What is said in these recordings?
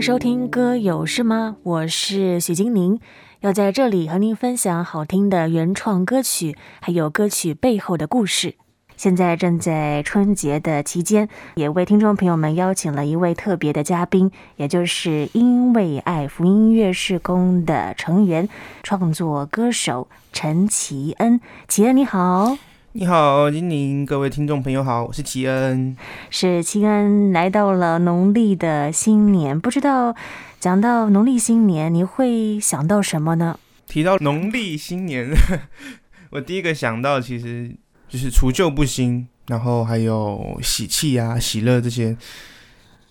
收听《歌有事吗》，我是许金宁，要在这里和您分享好听的原创歌曲，还有歌曲背后的故事。现在正在春节的期间，也为听众朋友们邀请了一位特别的嘉宾，也就是因为爱福音乐事工的成员、创作歌手陈奇恩。奇恩你好，你好，金宁，各位听众朋友好，我是齐恩。是齐恩来到了农历的新年，不知道讲到农历新年，你会想到什么呢？提到农历新年，我第一个想到其实。就是除旧布新，然后还有喜气啊、喜乐这些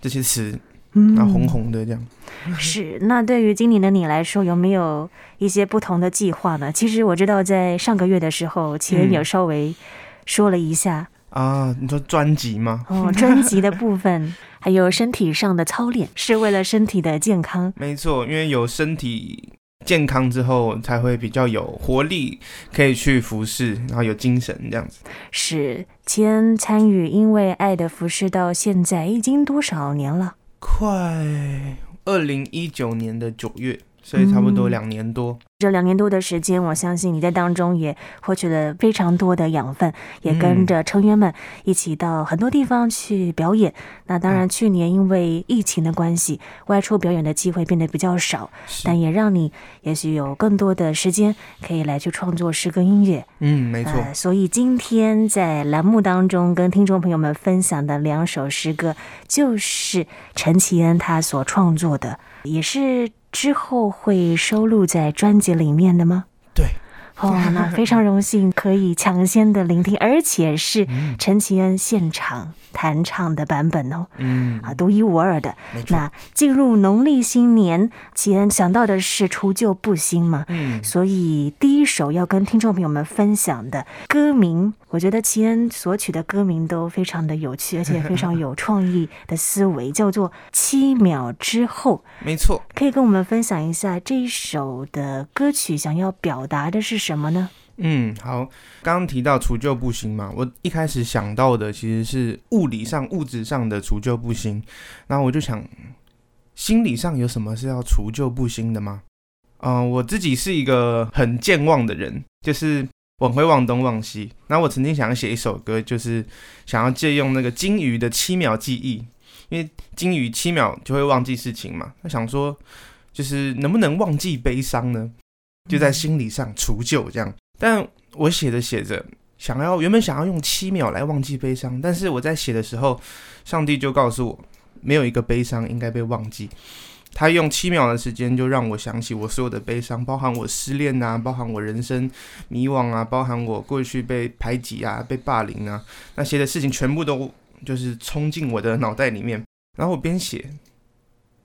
这些词，嗯，然后红红的这样。是，那对于今年的你来说，有没有一些不同的计划呢？其实我知道，在上个月的时候，奇恩有稍微说了一下、嗯、啊。你说专辑吗？哦，专辑的部分，还有身体上的操练，是为了身体的健康。没错，因为有身体。健康之后才会比较有活力，可以去服侍，然后有精神这样子。是，奇恩参与因为爱的服侍到现在已经多少年了？快二零一九年的九月。所以差不多两年多，嗯，这两年多的时间，我相信你在当中也获取了非常多的养分，也跟着成员们一起到很多地方去表演。嗯、那当然，去年因为疫情的关系，外出表演的机会变得比较少，但也让你也许有更多的时间可以来去创作诗歌音乐。嗯，没错、呃。所以今天在栏目当中跟听众朋友们分享的两首诗歌，就是陈其恩他所创作的，也是。之后会收录在专辑里面的吗？对，哦，那非常荣幸 可以抢先的聆听，而且是陈绮恩现场弹唱的版本哦，嗯啊，独一无二的。那进入农历新年，奇恩想到的是除旧布新嘛，嗯，所以第一首要跟听众朋友们分享的歌名，我觉得奇恩所取的歌名都非常的有趣，而且非常有创意的思维，叫做《七秒之后》。没错，可以跟我们分享一下这一首的歌曲想要表达的是什么呢？嗯，好，刚刚提到除旧布新嘛，我一开始想到的其实是物理上、物质上的除旧布新，那我就想，心理上有什么是要除旧布新的吗？嗯、我自己是一个很健忘的人，就是我会忘东忘西。那我曾经想要写一首歌，就是想要借用那个鲸鱼的七秒记忆，因为鲸鱼七秒就会忘记事情嘛。那想说，就是能不能忘记悲伤呢？就在心理上除旧这样。但我写着写着，想要原本想要用七秒来忘记悲伤，但是我在写的时候，上帝就告诉我，没有一个悲伤应该被忘记。他用七秒的时间就让我想起我所有的悲伤，包含我失恋啊，包含我人生迷惘啊，包含我过去被排挤啊、被霸凌啊那些的事情，全部都就是冲进我的脑袋里面。然后我边写，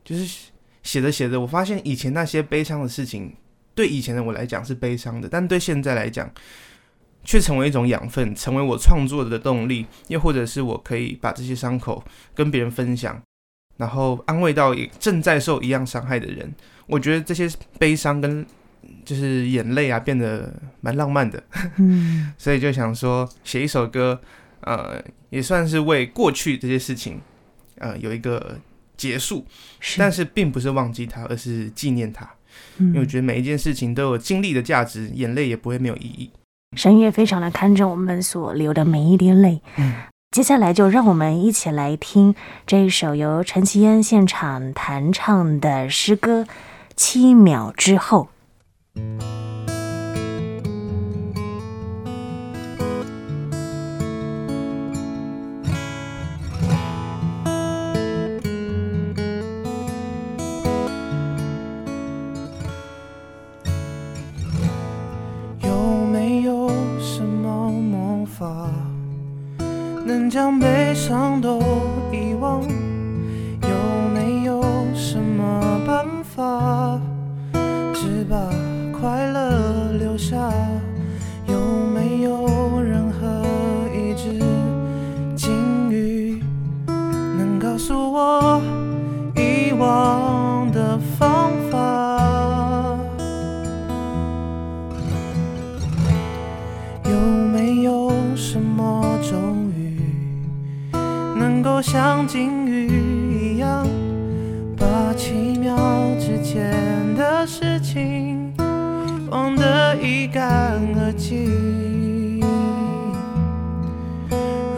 就是写着写着，我发现以前那些悲伤的事情。对以前的我来讲是悲伤的，但对现在来讲，却成为一种养分，成为我创作的动力，又或者是我可以把这些伤口跟别人分享，然后安慰到正在受一样伤害的人。我觉得这些悲伤跟就是眼泪啊，变得蛮浪漫的，嗯，所以就想说写一首歌，呃，也算是为过去这些事情，呃，有一个结束，但是并不是忘记它，而是纪念它。因为我觉得每一件事情都有经历的价值，眼泪也不会没有意义。神也非常的看重我们所流的每一滴泪。嗯，接下来就让我们一起来听这一首由陈绮恩现场弹唱的诗歌《七秒之后》。将悲伤都遗忘，有没有什么办法，只把快乐留下？一干二净。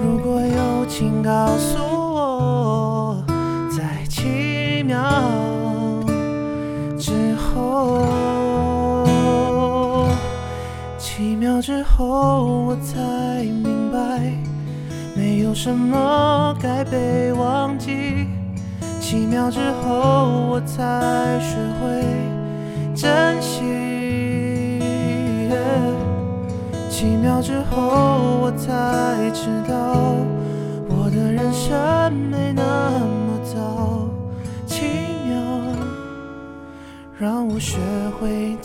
如果有，请告诉我，在七秒之后，七秒之后我才明白，没有什么该被忘记。七秒之后，我才学会珍惜。几秒之后，我才知道我的人生没那么糟。七秒，让我学会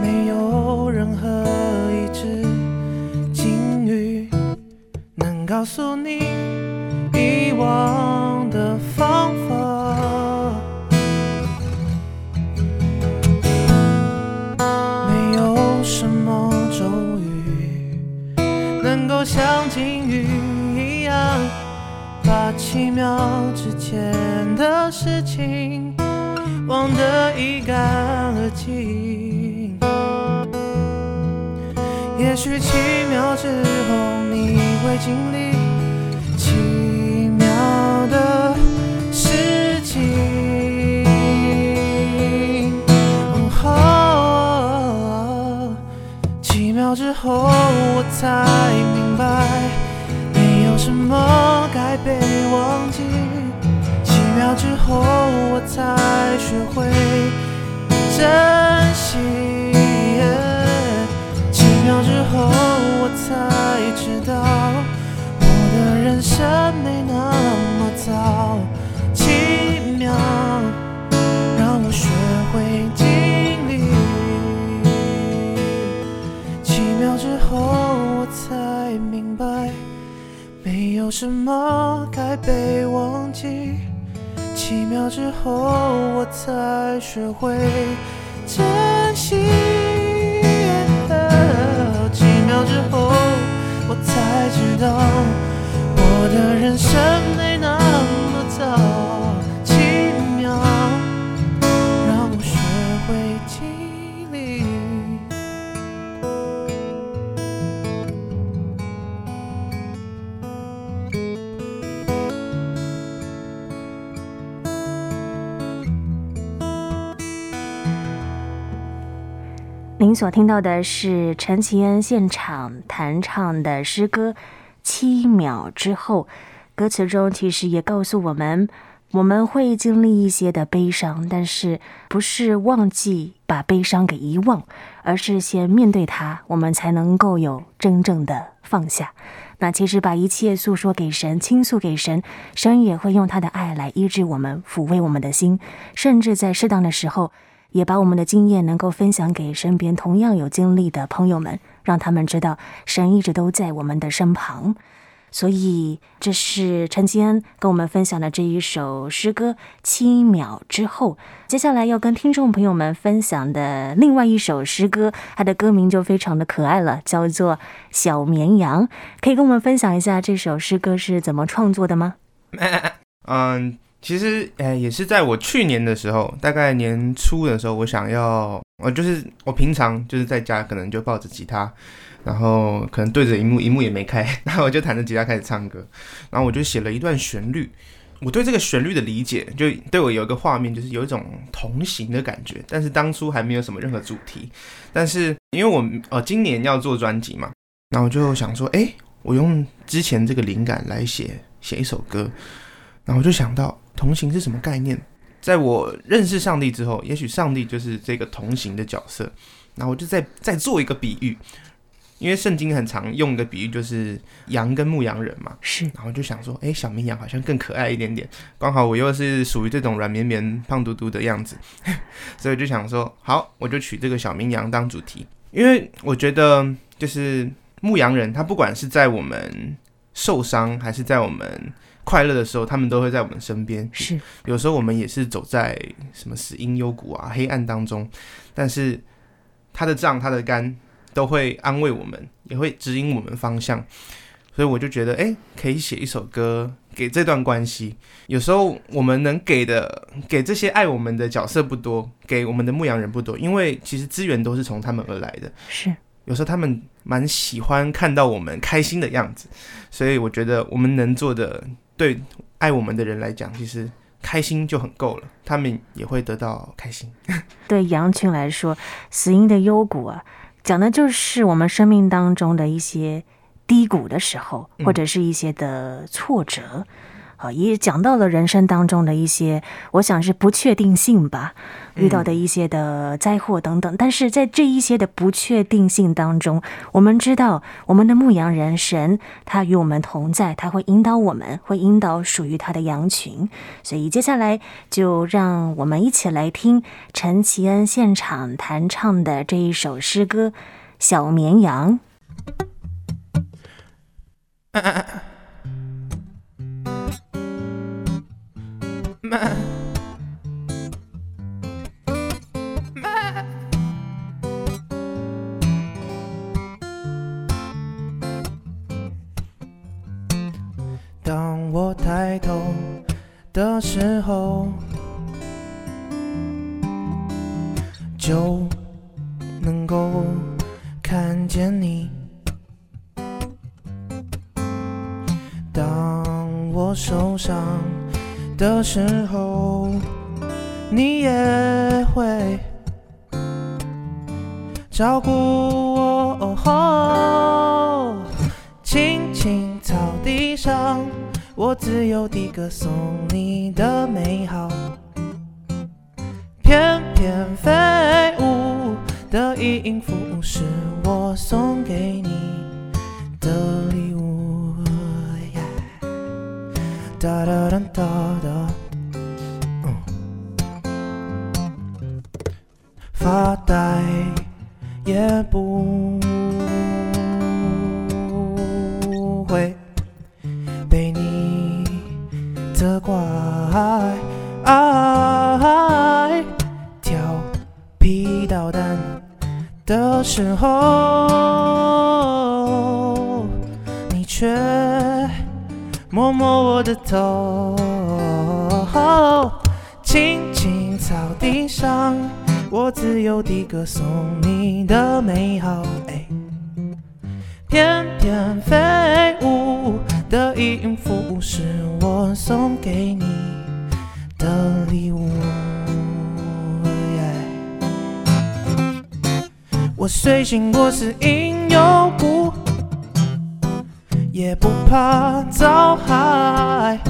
没有任何一只鲸鱼能告诉你遗忘的方法。没有什么咒语能够像鲸鱼一样把七秒之前的事情忘得一干二净。也许七秒之后你会经历奇妙的事情，哦，七秒之后我才明白，没有什么该被忘记，七秒之后我才学会珍惜。秒之后，我才知道我的人生没那么糟。奇妙，让我学会经历。奇妙之后，我才明白没有什么该被忘记。奇妙之后，我才学会珍惜。之后我才知道我的人生所听到的是陈绮恩现场弹唱的诗歌《七秒之后》，歌词中其实也告诉我们，我们会经历一些的悲伤，但是不是忘记把悲伤给遗忘，而是先面对它，我们才能够有真正的放下。那其实把一切诉说给神，倾诉给神，神也会用他的爱来医治我们，抚慰我们的心，甚至在适当的时候。也把我们的经验能够分享给身边同样有经历的朋友们，让他们知道神一直都在我们的身旁。所以，这是陈綺恩跟我们分享的这一首诗歌《七秒之后》。接下来要跟听众朋友们分享的另外一首诗歌，它的歌名就非常的可爱了，叫做《小绵羊》。可以跟我们分享一下这首诗歌是怎么创作的吗？嗯。其实，哎，也是在我去年的时候，大概年初的时候，我想要，我就是我平常就是在家，可能就抱着吉他，然后可能对着荧幕，荧幕也没开，然后我就弹着吉他开始唱歌，然后我就写了一段旋律。我对这个旋律的理解，就对我有一个画面，就是有一种同行的感觉。但是当初还没有什么任何主题，但是因为我呃今年要做专辑嘛，然后我就想说，哎，我用之前这个灵感来写写一首歌。然后我就想到同行是什么概念？在我认识上帝之后，也许上帝就是这个同行的角色。然后我就再再做一个比喻，因为圣经很常用一个比喻，就是羊跟牧羊人嘛。是。然后就想说，哎，小绵羊好像更可爱一点点。刚好我又是属于这种软绵绵、胖嘟嘟的样子，所以就想说，好，我就取这个小绵羊当主题，因为我觉得就是牧羊人，他不管是在我们受伤还是在我们快乐的时候，他们都会在我们身边。是。有时候我们也是走在什么死因幽谷啊、黑暗当中，但是。他的杖，他的竿，都会安慰我们，也会指引我们方向，所以我就觉得，哎，可以写一首歌给这段关系。有时候我们能给的，给这些爱我们的角色不多，给我们的牧羊人不多，因为其实资源都是从他们而来的。是，有时候他们蛮喜欢看到我们开心的样子，所以我觉得我们能做的，对爱我们的人来讲，其实。开心就很够了，他们也会得到开心。对羊群来说，死因的幽谷啊，讲的就是我们生命当中的一些低谷的时候，或者是一些的挫折。嗯啊，也讲到了人生当中的一些，我想是不确定性吧，遇到的一些的灾祸等等。但是在这一些的不确定性当中，我们知道我们的牧羊人神，他与我们同在，他会引导我们，会引导属于他的羊群。所以接下来就让我们一起来听陈其恩现场弹唱的这一首诗歌《小绵羊》。当我抬头的时候，就能够看见你。当我受伤的时候，你也会照顾我。哦吼地上，我自由地歌颂你的美好。翩翩飞舞的音符是我送给你的礼物。哒哒哒哒哒，发呆也不责怪。调皮捣蛋的时候，你却。摸摸我的头，青青草地上，我自由地歌颂你的美好。哎，翩翩飞舞的音符是送给你的礼物。我虽行过死荫幽谷。也不怕遭害，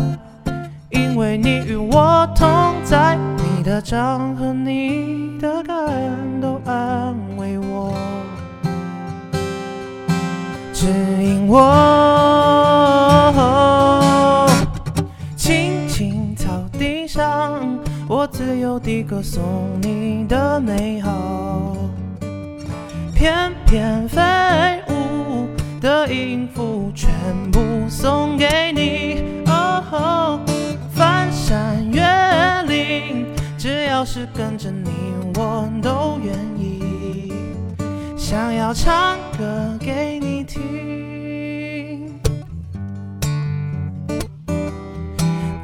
因为你与我同在，你的杖和你的竿都安慰我，指引我。上，我自由地歌颂你的美好，翩翩飞舞的音符全部送给你，哦，翻山越岭，只要是跟着你，我都愿意。想要唱歌给你听，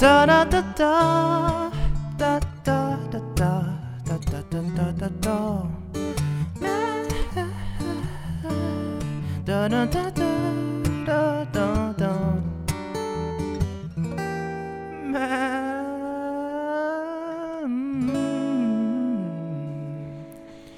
哒哒哒哒哒哒哒哒哒哒哒哒哒。哒哒哒哒哒哒哒哒。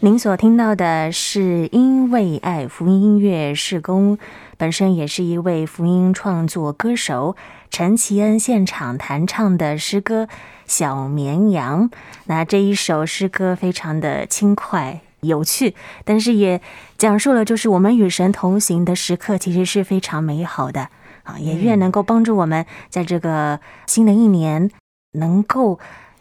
您所听到的是因为爱福音音乐是工，本身也是一位福音创作歌手陈其恩现场弹唱的诗歌《小绵羊》。那这一首诗歌非常的轻快有趣，但是也讲述了就是我们与神同行的时刻其实是非常美好的啊，也愿能够帮助我们在这个新的一年能够。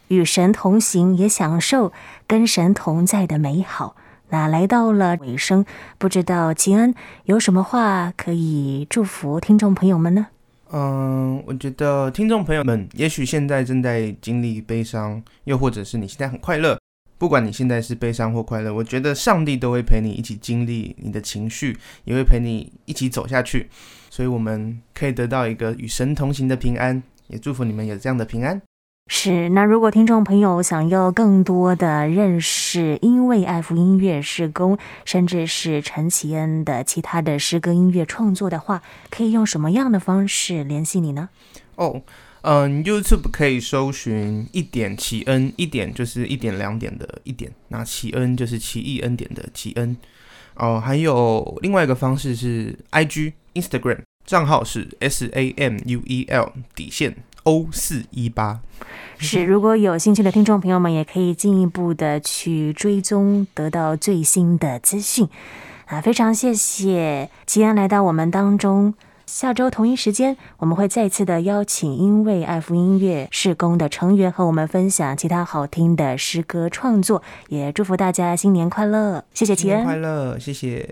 与神同行，也享受跟神同在的美好。那来到了尾声，不知道吉安有什么话可以祝福听众朋友们呢？嗯，我觉得听众朋友们，也许现在正在经历悲伤，又或者是你现在很快乐。不管你现在是悲伤或快乐，我觉得上帝都会陪你一起经历你的情绪，也会陪你一起走下去。所以我们可以得到一个与神同行的平安，也祝福你们有这样的平安。是，那如果听众朋友想要更多的认识因为爱福音乐事工，甚至是陈奇恩的其他的诗歌音乐创作的话，可以用什么样的方式联系你呢？哦，嗯，YouTube 可以搜寻一点奇恩，一点就是一点两点的一点，那奇恩就是奇异恩典的奇恩。哦，还有另外一个方式是 IG Instagram 账号是 S A M U E L 底线。O 四一八是，如果有兴趣的听众朋友们，也可以进一步的去追踪，得到最新的资讯啊！非常谢谢吉安来到我们当中。下周同一时间，我们会再次的邀请因为爱福音乐事工的成员和我们分享其他好听的诗歌创作，也祝福大家新年快乐！谢谢吉恩，快乐，谢谢。